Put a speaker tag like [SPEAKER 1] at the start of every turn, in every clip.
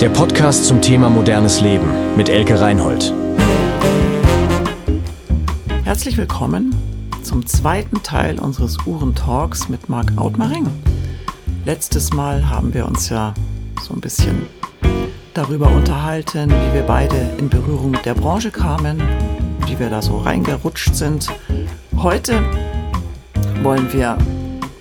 [SPEAKER 1] Der Podcast zum Thema modernes Leben mit Elke Reinhold.
[SPEAKER 2] Herzlich willkommen zum zweiten Teil unseres Uhrentalks mit Marc Outmaring. Letztes Mal haben wir uns ja so ein bisschen darüber unterhalten, wie wir beide in Berührung mit der Branche kamen, wie wir da so reingerutscht sind. Heute wollen wir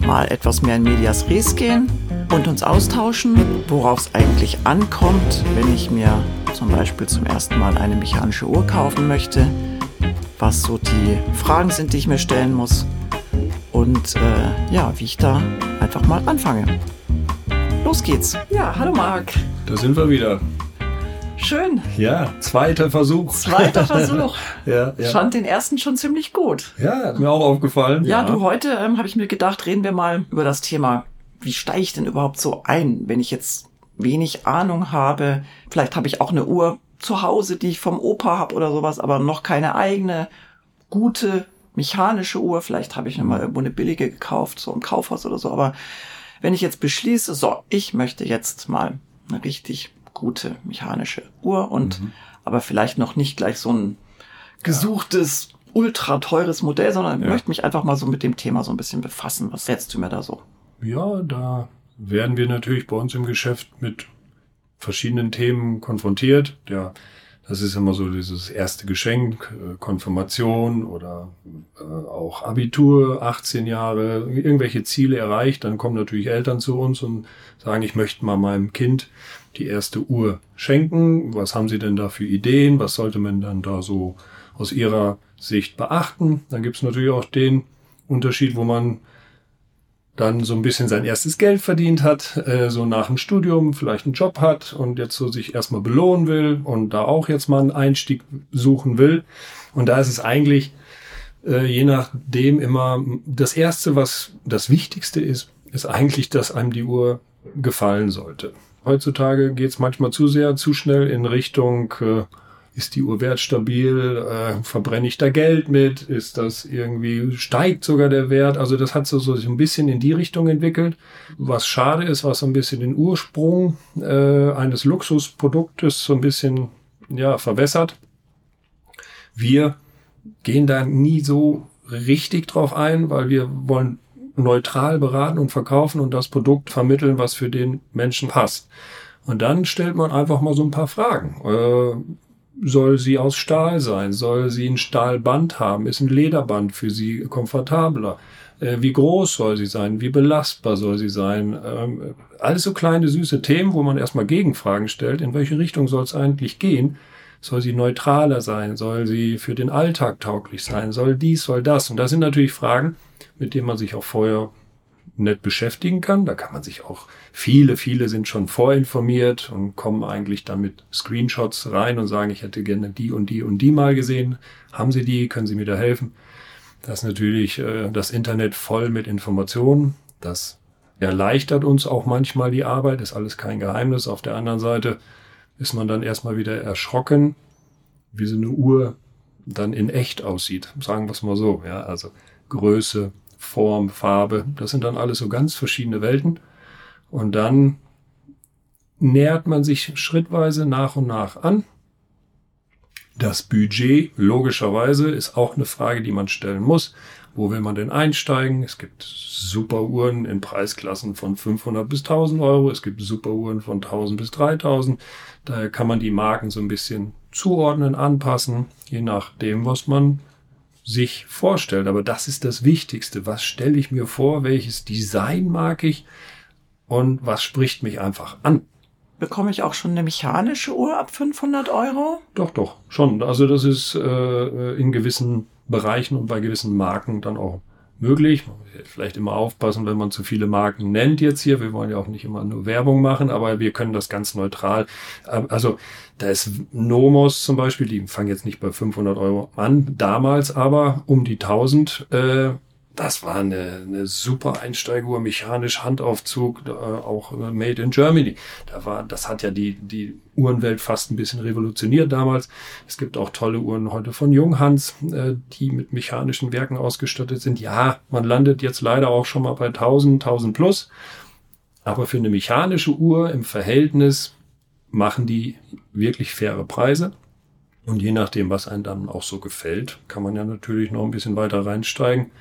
[SPEAKER 2] mal etwas mehr in Medias Res gehen und uns austauschen, worauf es eigentlich ankommt, wenn ich mir zum Beispiel zum ersten Mal eine mechanische Uhr kaufen möchte, was so die Fragen sind, die ich mir stellen muss und äh, ja, wie ich da einfach mal anfange. Los geht's. Ja, hallo Marc.
[SPEAKER 3] Da sind wir wieder.
[SPEAKER 2] Schön.
[SPEAKER 3] Ja, zweiter Versuch.
[SPEAKER 2] Zweiter Versuch.
[SPEAKER 3] ja,
[SPEAKER 2] ja. Fand den ersten schon ziemlich gut.
[SPEAKER 3] Ja, hat mir auch aufgefallen.
[SPEAKER 2] Ja, ja. du, heute ähm, habe ich mir gedacht, reden wir mal über das Thema, wie steige ich denn überhaupt so ein, wenn ich jetzt wenig Ahnung habe. Vielleicht habe ich auch eine Uhr zu Hause, die ich vom Opa habe oder sowas, aber noch keine eigene gute mechanische Uhr. Vielleicht habe ich noch mal irgendwo eine billige gekauft, so im Kaufhaus oder so. Aber wenn ich jetzt beschließe, so, ich möchte jetzt mal eine richtig gute mechanische Uhr und mhm. aber vielleicht noch nicht gleich so ein gesuchtes, ja. ultra teures Modell, sondern ja. möchte mich einfach mal so mit dem Thema so ein bisschen befassen. Was setzt du mir da so?
[SPEAKER 3] Ja, da werden wir natürlich bei uns im Geschäft mit verschiedenen Themen konfrontiert. Ja, das ist immer so dieses erste Geschenk, äh, Konfirmation oder äh, auch Abitur, 18 Jahre, irgendwelche Ziele erreicht. Dann kommen natürlich Eltern zu uns und sagen, ich möchte mal meinem Kind die erste Uhr schenken. Was haben Sie denn da für Ideen? Was sollte man dann da so aus Ihrer Sicht beachten? Dann gibt es natürlich auch den Unterschied, wo man dann so ein bisschen sein erstes Geld verdient hat, äh, so nach dem Studium vielleicht einen Job hat und jetzt so sich erstmal belohnen will und da auch jetzt mal einen Einstieg suchen will. Und da ist es eigentlich äh, je nachdem immer das Erste, was das Wichtigste ist, ist eigentlich, dass einem die Uhr gefallen sollte. Heutzutage geht es manchmal zu sehr, zu schnell in Richtung, äh, ist die Uhr wertstabil, äh, verbrenne ich da Geld mit, ist das irgendwie, steigt sogar der Wert. Also das hat so, so ein bisschen in die Richtung entwickelt. Was schade ist, was so ein bisschen den Ursprung äh, eines Luxusproduktes so ein bisschen ja, verwässert. Wir gehen da nie so richtig drauf ein, weil wir wollen neutral beraten und verkaufen und das Produkt vermitteln, was für den Menschen passt. Und dann stellt man einfach mal so ein paar Fragen. Soll sie aus Stahl sein? Soll sie ein Stahlband haben? Ist ein Lederband für sie komfortabler? Äh, wie groß soll sie sein? Wie belastbar soll sie sein? Ähm, alles so kleine, süße Themen, wo man erstmal Gegenfragen stellt. In welche Richtung soll es eigentlich gehen? Soll sie neutraler sein? Soll sie für den Alltag tauglich sein? Soll dies, soll das? Und das sind natürlich Fragen, mit dem man sich auch vorher nett beschäftigen kann. Da kann man sich auch, viele, viele sind schon vorinformiert und kommen eigentlich dann mit Screenshots rein und sagen, ich hätte gerne die und die und die mal gesehen. Haben Sie die? Können Sie mir da helfen? Das ist natürlich äh, das Internet voll mit Informationen. Das erleichtert uns auch manchmal die Arbeit, ist alles kein Geheimnis. Auf der anderen Seite ist man dann erstmal wieder erschrocken, wie so eine Uhr dann in echt aussieht. Sagen wir es mal so. Ja, also Größe, Form, Farbe. Das sind dann alles so ganz verschiedene Welten. Und dann nähert man sich schrittweise nach und nach an. Das Budget, logischerweise, ist auch eine Frage, die man stellen muss. Wo will man denn einsteigen? Es gibt super Uhren in Preisklassen von 500 bis 1000 Euro. Es gibt super Uhren von 1000 bis 3000. Daher kann man die Marken so ein bisschen zuordnen, anpassen, je nachdem, was man sich vorstellt. Aber das ist das Wichtigste. Was stelle ich mir vor? Welches Design mag ich? Und was spricht mich einfach an?
[SPEAKER 2] Bekomme ich auch schon eine mechanische Uhr ab 500 Euro?
[SPEAKER 3] Doch, doch, schon. Also das ist äh, in gewissen Bereichen und bei gewissen Marken dann auch möglich. Man muss vielleicht immer aufpassen, wenn man zu viele Marken nennt jetzt hier. Wir wollen ja auch nicht immer nur Werbung machen, aber wir können das ganz neutral. Ähm, also da ist Nomos zum Beispiel, die fangen jetzt nicht bei 500 Euro an, damals aber um die 1000 äh, das war eine, eine super Einsteiguhr, mechanisch Handaufzug, äh, auch made in Germany. Da war, das hat ja die, die Uhrenwelt fast ein bisschen revolutioniert damals. Es gibt auch tolle Uhren heute von Junghans, äh, die mit mechanischen Werken ausgestattet sind. Ja, man landet jetzt leider auch schon mal bei 1000, 1000 plus. Aber für eine mechanische Uhr im Verhältnis machen die wirklich faire Preise. Und je nachdem, was einem dann auch so gefällt, kann man ja natürlich noch ein bisschen weiter reinsteigen.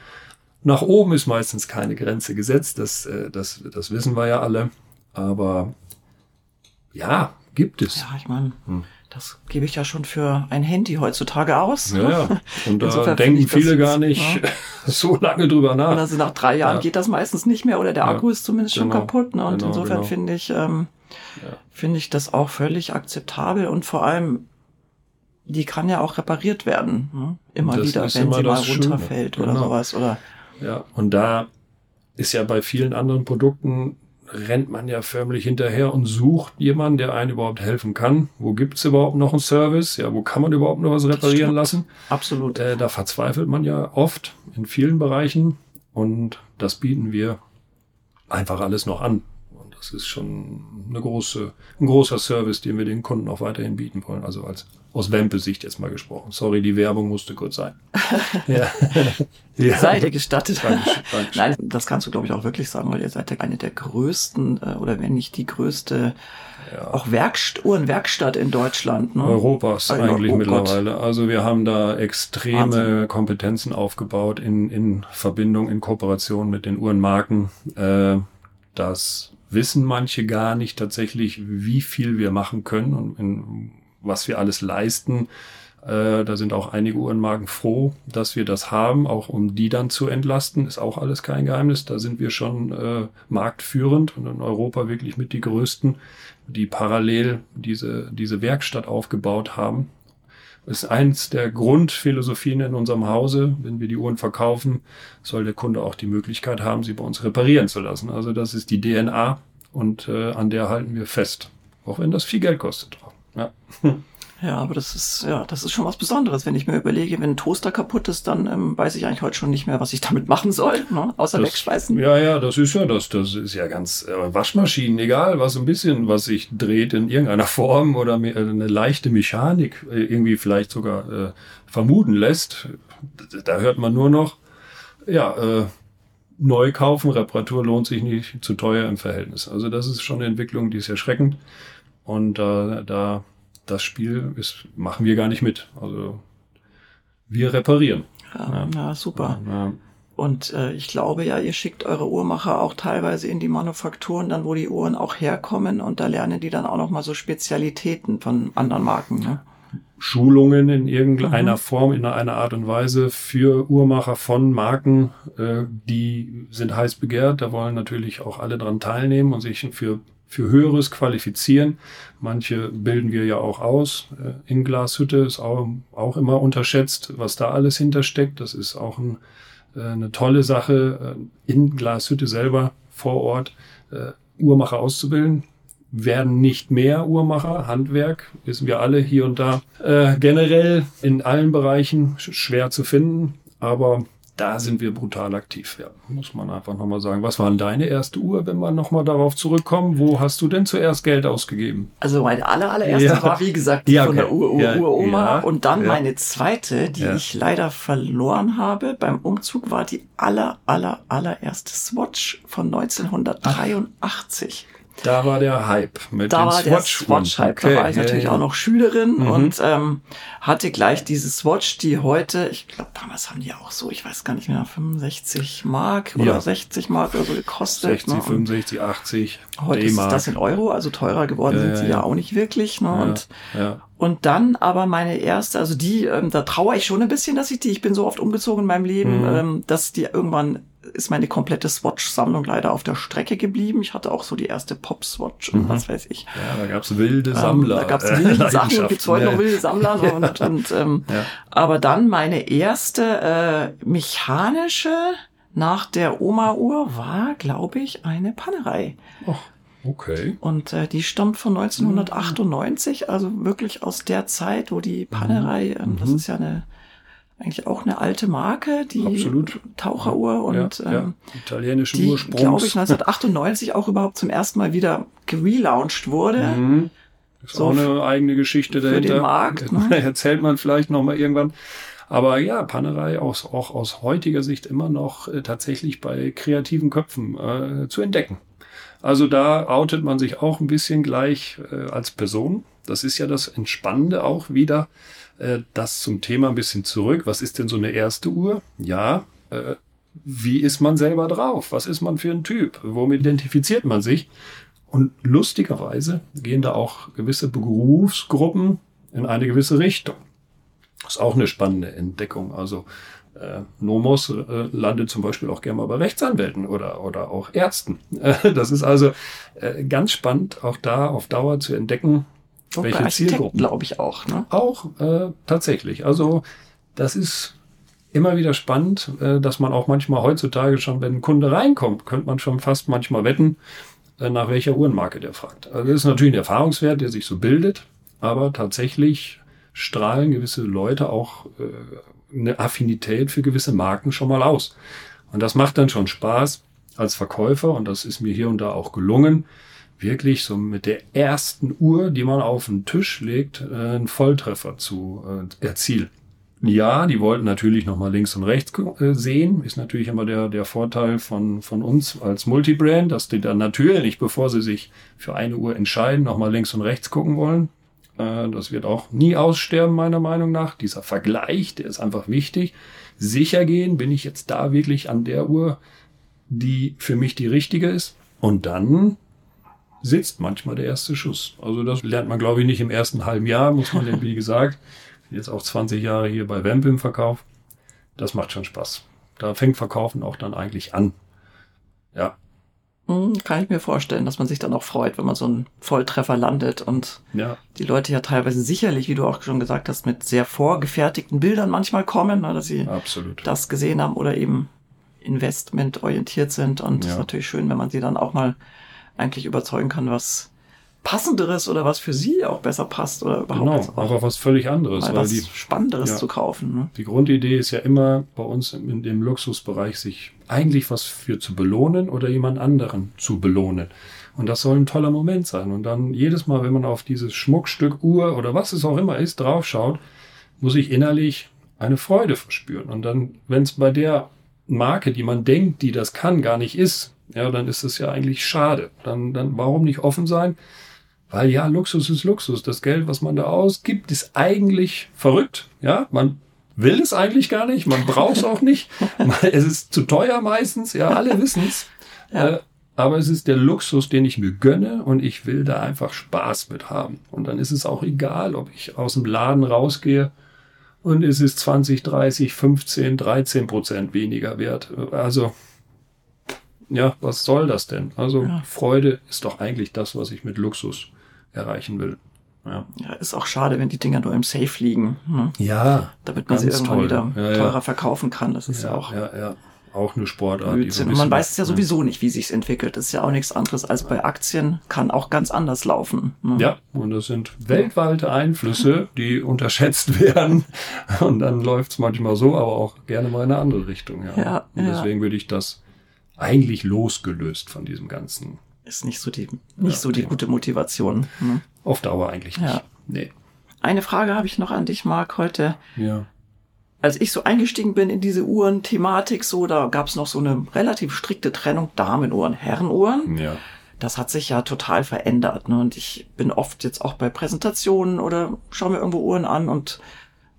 [SPEAKER 3] Nach oben ist meistens keine Grenze gesetzt, das, äh, das, das wissen wir ja alle. Aber ja, gibt es.
[SPEAKER 2] Ja, ich meine, hm. das gebe ich ja schon für ein Handy heutzutage aus.
[SPEAKER 3] Ja, ja. Und da denken viele gar nicht ja. so lange drüber nach. Und
[SPEAKER 2] also nach drei Jahren ja. geht das meistens nicht mehr oder der Akku ist zumindest genau. schon kaputt. Ne? Und genau, insofern genau. finde ich, ähm, finde ich das auch völlig akzeptabel und vor allem die kann ja auch repariert werden. Ne? Immer wieder, wenn immer sie mal runterfällt Schöne. oder genau. sowas. Oder
[SPEAKER 3] ja, und da ist ja bei vielen anderen Produkten rennt man ja förmlich hinterher und sucht jemanden, der einen überhaupt helfen kann. Wo gibt's überhaupt noch einen Service? Ja, wo kann man überhaupt noch was reparieren lassen?
[SPEAKER 2] Absolut.
[SPEAKER 3] Äh, da verzweifelt man ja oft in vielen Bereichen und das bieten wir einfach alles noch an. Das ist schon eine große, ein großer Service, den wir den Kunden auch weiterhin bieten wollen. Also als aus Wempe-Sicht jetzt mal gesprochen. Sorry, die Werbung musste kurz sein.
[SPEAKER 2] ja. ja. Seid ihr gestattet? Dankeschön, Dankeschön. Nein, das kannst du, glaube ich, auch wirklich sagen, weil ihr seid ja eine der größten, äh, oder wenn nicht die größte, ja. auch Werkst Uhrenwerkstatt in Deutschland. Ne?
[SPEAKER 3] Europas also, eigentlich oh mittlerweile. Gott. Also wir haben da extreme Wahnsinn. Kompetenzen aufgebaut in, in Verbindung, in Kooperation mit den Uhrenmarken. Äh, das wissen manche gar nicht tatsächlich, wie viel wir machen können und in, was wir alles leisten. Äh, da sind auch einige Uhrenmarken froh, dass wir das haben, auch um die dann zu entlasten, ist auch alles kein Geheimnis. Da sind wir schon äh, marktführend und in Europa wirklich mit die größten, die parallel diese, diese Werkstatt aufgebaut haben ist eins der Grundphilosophien in unserem Hause. Wenn wir die Uhren verkaufen, soll der Kunde auch die Möglichkeit haben, sie bei uns reparieren zu lassen. Also das ist die DNA und äh, an der halten wir fest. Auch wenn das viel Geld kostet. Ja.
[SPEAKER 2] Ja, aber das ist, ja, das ist schon was Besonderes. Wenn ich mir überlege, wenn ein Toaster kaputt ist, dann ähm, weiß ich eigentlich heute schon nicht mehr, was ich damit machen soll, ne? außer
[SPEAKER 3] das,
[SPEAKER 2] wegschmeißen.
[SPEAKER 3] Ja, ja, das ist ja das. Das ist ja ganz äh, Waschmaschinen, egal, was ein bisschen, was sich dreht in irgendeiner Form oder äh, eine leichte Mechanik äh, irgendwie vielleicht sogar äh, vermuten lässt. Da hört man nur noch, ja, äh, neu kaufen, Reparatur lohnt sich nicht, zu teuer im Verhältnis. Also das ist schon eine Entwicklung, die ist erschreckend. Und äh, da das Spiel ist, machen wir gar nicht mit. Also wir reparieren.
[SPEAKER 2] Ja, ja. ja super. Ja. Und äh, ich glaube ja, ihr schickt eure Uhrmacher auch teilweise in die Manufakturen, dann wo die Uhren auch herkommen und da lernen die dann auch noch mal so Spezialitäten von anderen Marken. Ne?
[SPEAKER 3] Schulungen in irgendeiner mhm. Form, in einer Art und Weise für Uhrmacher von Marken, äh, die sind heiß begehrt. Da wollen natürlich auch alle dran teilnehmen und sich für für Höheres qualifizieren. Manche bilden wir ja auch aus. Äh, in Glashütte ist auch, auch immer unterschätzt, was da alles hintersteckt. Das ist auch ein, äh, eine tolle Sache, äh, in Glashütte selber vor Ort Uhrmacher auszubilden. Werden nicht mehr Uhrmacher, Handwerk, wissen wir alle hier und da. generell in allen Bereichen schwer zu finden, aber da sind wir brutal aktiv, ja. Muss man einfach nochmal sagen. Was war denn deine erste Uhr, wenn wir nochmal darauf zurückkommen? Wo hast du denn zuerst Geld ausgegeben?
[SPEAKER 2] Also meine aller, allererste ja. war, wie gesagt, die ja, okay. von der Ur-Ur-Uroma. Ja, und dann meine zweite, die ich leider verloren habe beim Umzug, war die aller, aller, allererste Swatch von 1983. Ach.
[SPEAKER 3] Da war der Hype
[SPEAKER 2] mit da dem war Swatch. Der Swatch Hype. Okay. Da war ich natürlich ja, ja. auch noch Schülerin mhm. und ähm, hatte gleich diese Swatch, die heute, ich glaube, damals haben die auch so, ich weiß gar nicht mehr, 65 Mark oder ja. 60 Mark oder so gekostet.
[SPEAKER 3] 60, ne? 65, 80.
[SPEAKER 2] Heute ist das in Euro, also teurer geworden sind sie ja, auch nicht wirklich. Ne? und, und dann aber meine erste, also die, ähm, da trauere ich schon ein bisschen, dass ich die, ich bin so oft umgezogen in meinem Leben, mhm. ähm, dass die irgendwann ist meine komplette Swatch-Sammlung leider auf der Strecke geblieben. Ich hatte auch so die erste Pop-Swatch und mhm. was weiß ich.
[SPEAKER 3] Ja, da gab's wilde ähm, Sammler.
[SPEAKER 2] Ähm, da gab's wilde Sachen, gibt's heute noch wilde Sammler. und, und, ähm, ja. Aber dann meine erste äh, mechanische nach der Oma-Uhr war, glaube ich, eine Pannerei.
[SPEAKER 3] Oh. Okay.
[SPEAKER 2] Und äh, die stammt von 1998, also wirklich aus der Zeit, wo die Pannerei, ähm, das mhm. ist ja eine eigentlich auch eine alte Marke, die
[SPEAKER 3] Absolut.
[SPEAKER 2] Taucheruhr und
[SPEAKER 3] ja, ja. Ähm, italienischen
[SPEAKER 2] die, glaube ich, 1998 auch überhaupt zum ersten Mal wieder gelauncht wurde. Mhm.
[SPEAKER 3] Ist so auch eine eigene Geschichte dahinter.
[SPEAKER 2] Für den Markt, ne?
[SPEAKER 3] Erzählt man vielleicht noch mal irgendwann. Aber ja, Pannerei aus, auch aus heutiger Sicht immer noch äh, tatsächlich bei kreativen Köpfen äh, zu entdecken. Also da outet man sich auch ein bisschen gleich äh, als Person. Das ist ja das Entspannende auch wieder. Äh, das zum Thema ein bisschen zurück. Was ist denn so eine erste Uhr? Ja, äh, wie ist man selber drauf? Was ist man für ein Typ? Womit identifiziert man sich? Und lustigerweise gehen da auch gewisse Berufsgruppen in eine gewisse Richtung. Das ist auch eine spannende Entdeckung. Also äh, Nomos äh, landet zum Beispiel auch gerne mal bei Rechtsanwälten oder, oder auch Ärzten. Äh, das ist also äh, ganz spannend, auch da auf Dauer zu entdecken,
[SPEAKER 2] Und welche Zielgruppen. glaube ich auch. Ne?
[SPEAKER 3] Auch äh, tatsächlich. Also das ist immer wieder spannend, äh, dass man auch manchmal heutzutage schon, wenn ein Kunde reinkommt, könnte man schon fast manchmal wetten, äh, nach welcher Uhrenmarke der fragt. Also das ist natürlich ein Erfahrungswert, der sich so bildet, aber tatsächlich strahlen gewisse Leute auch äh, eine Affinität für gewisse Marken schon mal aus. Und das macht dann schon Spaß als Verkäufer und das ist mir hier und da auch gelungen, wirklich so mit der ersten Uhr, die man auf den Tisch legt, äh, einen Volltreffer zu äh, erzielen. Ja, die wollten natürlich nochmal links und rechts äh, sehen. Ist natürlich immer der, der Vorteil von, von uns als Multibrand, dass die dann natürlich, bevor sie sich für eine Uhr entscheiden, nochmal links und rechts gucken wollen. Das wird auch nie aussterben, meiner Meinung nach. Dieser Vergleich, der ist einfach wichtig. Sicher gehen, bin ich jetzt da wirklich an der Uhr, die für mich die richtige ist. Und dann sitzt manchmal der erste Schuss. Also das lernt man, glaube ich, nicht im ersten halben Jahr, muss man, wie gesagt, jetzt auch 20 Jahre hier bei Vamp im Verkauf. Das macht schon Spaß. Da fängt Verkaufen auch dann eigentlich an. Ja.
[SPEAKER 2] Hm, kann ich mir vorstellen, dass man sich dann auch freut, wenn man so einen Volltreffer landet und
[SPEAKER 3] ja.
[SPEAKER 2] die Leute ja teilweise sicherlich, wie du auch schon gesagt hast, mit sehr vorgefertigten Bildern manchmal kommen, ne, dass sie
[SPEAKER 3] Absolut.
[SPEAKER 2] das gesehen haben oder eben investmentorientiert sind. Und es ja. ist natürlich schön, wenn man sie dann auch mal eigentlich überzeugen kann, was passenderes oder was für sie auch besser passt oder überhaupt
[SPEAKER 3] genau, auch was völlig anderes,
[SPEAKER 2] weil was die, spannenderes ja, zu kaufen. Ne?
[SPEAKER 3] Die Grundidee ist ja immer bei uns in dem Luxusbereich sich eigentlich was für zu belohnen oder jemand anderen zu belohnen. Und das soll ein toller Moment sein. Und dann jedes Mal, wenn man auf dieses Schmuckstück Uhr oder was es auch immer ist, draufschaut, muss ich innerlich eine Freude verspüren. Und dann, wenn es bei der Marke, die man denkt, die das kann, gar nicht ist, ja, dann ist es ja eigentlich schade. Dann, dann warum nicht offen sein? Weil ja, Luxus ist Luxus. Das Geld, was man da ausgibt, ist eigentlich verrückt. Ja, man will es eigentlich gar nicht. Man braucht es auch nicht. es ist zu teuer meistens. Ja, alle wissen es. Ja. Äh, aber es ist der Luxus, den ich mir gönne und ich will da einfach Spaß mit haben. Und dann ist es auch egal, ob ich aus dem Laden rausgehe und es ist 20, 30, 15, 13 Prozent weniger wert. Also, ja, was soll das denn? Also, ja. Freude ist doch eigentlich das, was ich mit Luxus erreichen will. Ja.
[SPEAKER 2] ja, ist auch schade, wenn die Dinger nur im Safe liegen.
[SPEAKER 3] Ne? Ja.
[SPEAKER 2] Damit man sie irgendwann toll. wieder ja, teurer verkaufen kann. Das ist ja, auch.
[SPEAKER 3] Ja, ja. Auch eine Sportart.
[SPEAKER 2] Und man weiß es ja sowieso nicht, wie sich's entwickelt. Das ist ja auch nichts anderes als bei Aktien. Kann auch ganz anders laufen.
[SPEAKER 3] Ne? Ja, und das sind weltweite Einflüsse, die unterschätzt werden. Und dann läuft's manchmal so, aber auch gerne mal in eine andere Richtung. Ja.
[SPEAKER 2] ja
[SPEAKER 3] und deswegen würde ich das eigentlich losgelöst von diesem ganzen
[SPEAKER 2] ist nicht so die, nicht ja, so die gute Motivation.
[SPEAKER 3] Ne? Auf Dauer eigentlich nicht. Ja. Nee.
[SPEAKER 2] Eine Frage habe ich noch an dich, Marc, heute.
[SPEAKER 3] Ja.
[SPEAKER 2] Als ich so eingestiegen bin in diese Uhren-Thematik, so, da gab es noch so eine relativ strikte Trennung Damenuhren, Herrenuhren.
[SPEAKER 3] Ja.
[SPEAKER 2] Das hat sich ja total verändert. Ne? Und ich bin oft jetzt auch bei Präsentationen oder schaue mir irgendwo Uhren an und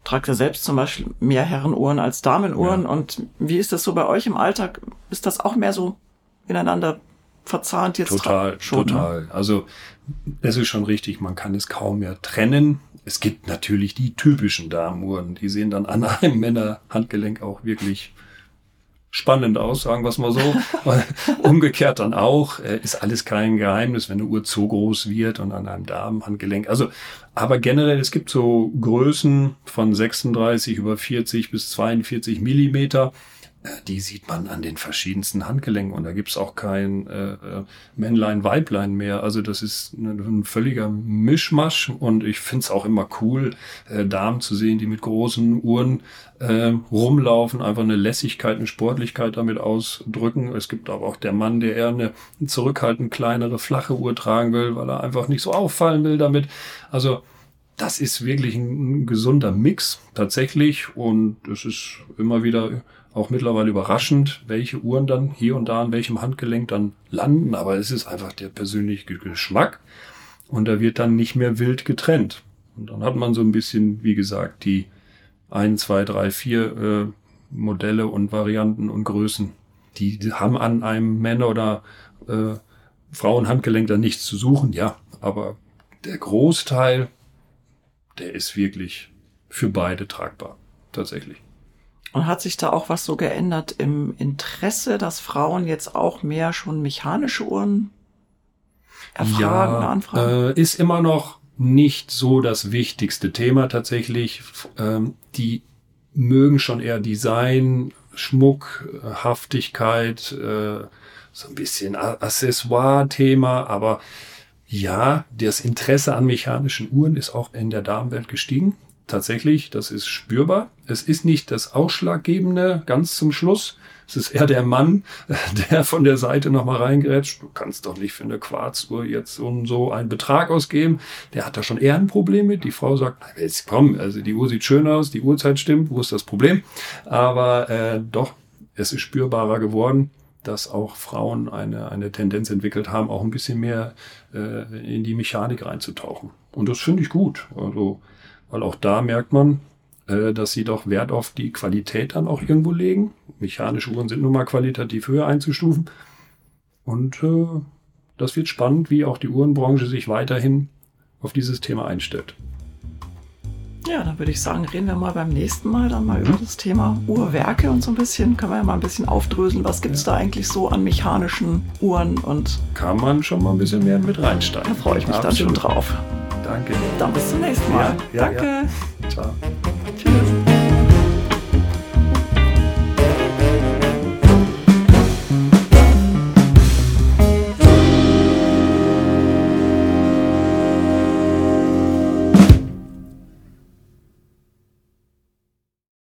[SPEAKER 2] trage selbst zum Beispiel mehr Herrenuhren als Damenuhren. Ja. Und wie ist das so bei euch im Alltag? Ist das auch mehr so ineinander verzahnt jetzt
[SPEAKER 3] total, schon. Ne? Total. Ne? Also es ist schon richtig, man kann es kaum mehr trennen. Es gibt natürlich die typischen Damenuhren, die sehen dann an einem Männerhandgelenk auch wirklich spannend aus, sagen wir es mal so. Umgekehrt dann auch, äh, ist alles kein Geheimnis, wenn eine Uhr zu groß wird und an einem Damenhandgelenk. Also, aber generell, es gibt so Größen von 36 über 40 bis 42 Millimeter die sieht man an den verschiedensten Handgelenken und da gibt's auch kein äh, äh, Männlein, Weiblein mehr. Also das ist ein völliger Mischmasch und ich find's auch immer cool, äh, Damen zu sehen, die mit großen Uhren äh, rumlaufen, einfach eine Lässigkeit, eine Sportlichkeit damit ausdrücken. Es gibt aber auch der Mann, der eher eine zurückhaltend kleinere, flache Uhr tragen will, weil er einfach nicht so auffallen will damit. Also das ist wirklich ein, gesunder Mix tatsächlich und es ist immer wieder auch mittlerweile überraschend, welche Uhren dann hier und da an welchem Handgelenk dann landen, aber es ist einfach der persönliche Geschmack und da wird dann nicht mehr wild getrennt. Und dann hat man so ein bisschen, wie gesagt, die ein, zwei, drei, vier äh, Modelle und Varianten und Größen. Die, die haben an einem Männer- oder äh, Frauenhandgelenk dann nichts zu suchen, ja, aber der Großteil, der ist wirklich für beide tragbar, tatsächlich.
[SPEAKER 2] Und hat sich da auch was so geändert im Interesse, dass Frauen jetzt auch mehr schon mechanische Uhren erfragen, ja, anfragen?
[SPEAKER 3] Äh, ist immer noch nicht so das wichtigste Thema tatsächlich. Ähm, die mögen schon eher Design, Schmuck, Haftigkeit, äh, so ein bisschen Accessoire-Thema, aber ja, das Interesse an mechanischen Uhren ist auch in der Damenwelt gestiegen tatsächlich, das ist spürbar. Es ist nicht das Ausschlaggebende ganz zum Schluss. Es ist eher der Mann, der von der Seite nochmal reingrätscht. Du kannst doch nicht für eine Quarzuhr jetzt so, so einen Betrag ausgeben. Der hat da schon eher ein Problem mit. Die Frau sagt, jetzt komm, also die Uhr sieht schön aus, die Uhrzeit stimmt, wo ist das Problem? Aber äh, doch, es ist spürbarer geworden dass auch Frauen eine, eine Tendenz entwickelt haben, auch ein bisschen mehr äh, in die Mechanik reinzutauchen. Und das finde ich gut. Also weil auch da merkt man, äh, dass sie doch Wert auf die Qualität dann auch irgendwo legen. Mechanische Uhren sind nun mal qualitativ höher einzustufen. Und äh, das wird spannend, wie auch die Uhrenbranche sich weiterhin auf dieses Thema einstellt.
[SPEAKER 2] Ja, dann würde ich sagen, reden wir mal beim nächsten Mal dann mal mhm. über das Thema Uhrwerke und so ein bisschen, können wir ja mal ein bisschen aufdröseln, was gibt es ja. da eigentlich so an mechanischen Uhren und.
[SPEAKER 3] Kann man schon mal ein bisschen mehr mit reinsteigen.
[SPEAKER 2] Da freue ich mich Absolut. dann schon drauf.
[SPEAKER 3] Danke.
[SPEAKER 2] Dann bis zum nächsten Mal.
[SPEAKER 3] Ja, ja,
[SPEAKER 2] Danke.
[SPEAKER 3] Ciao.
[SPEAKER 2] Tschüss.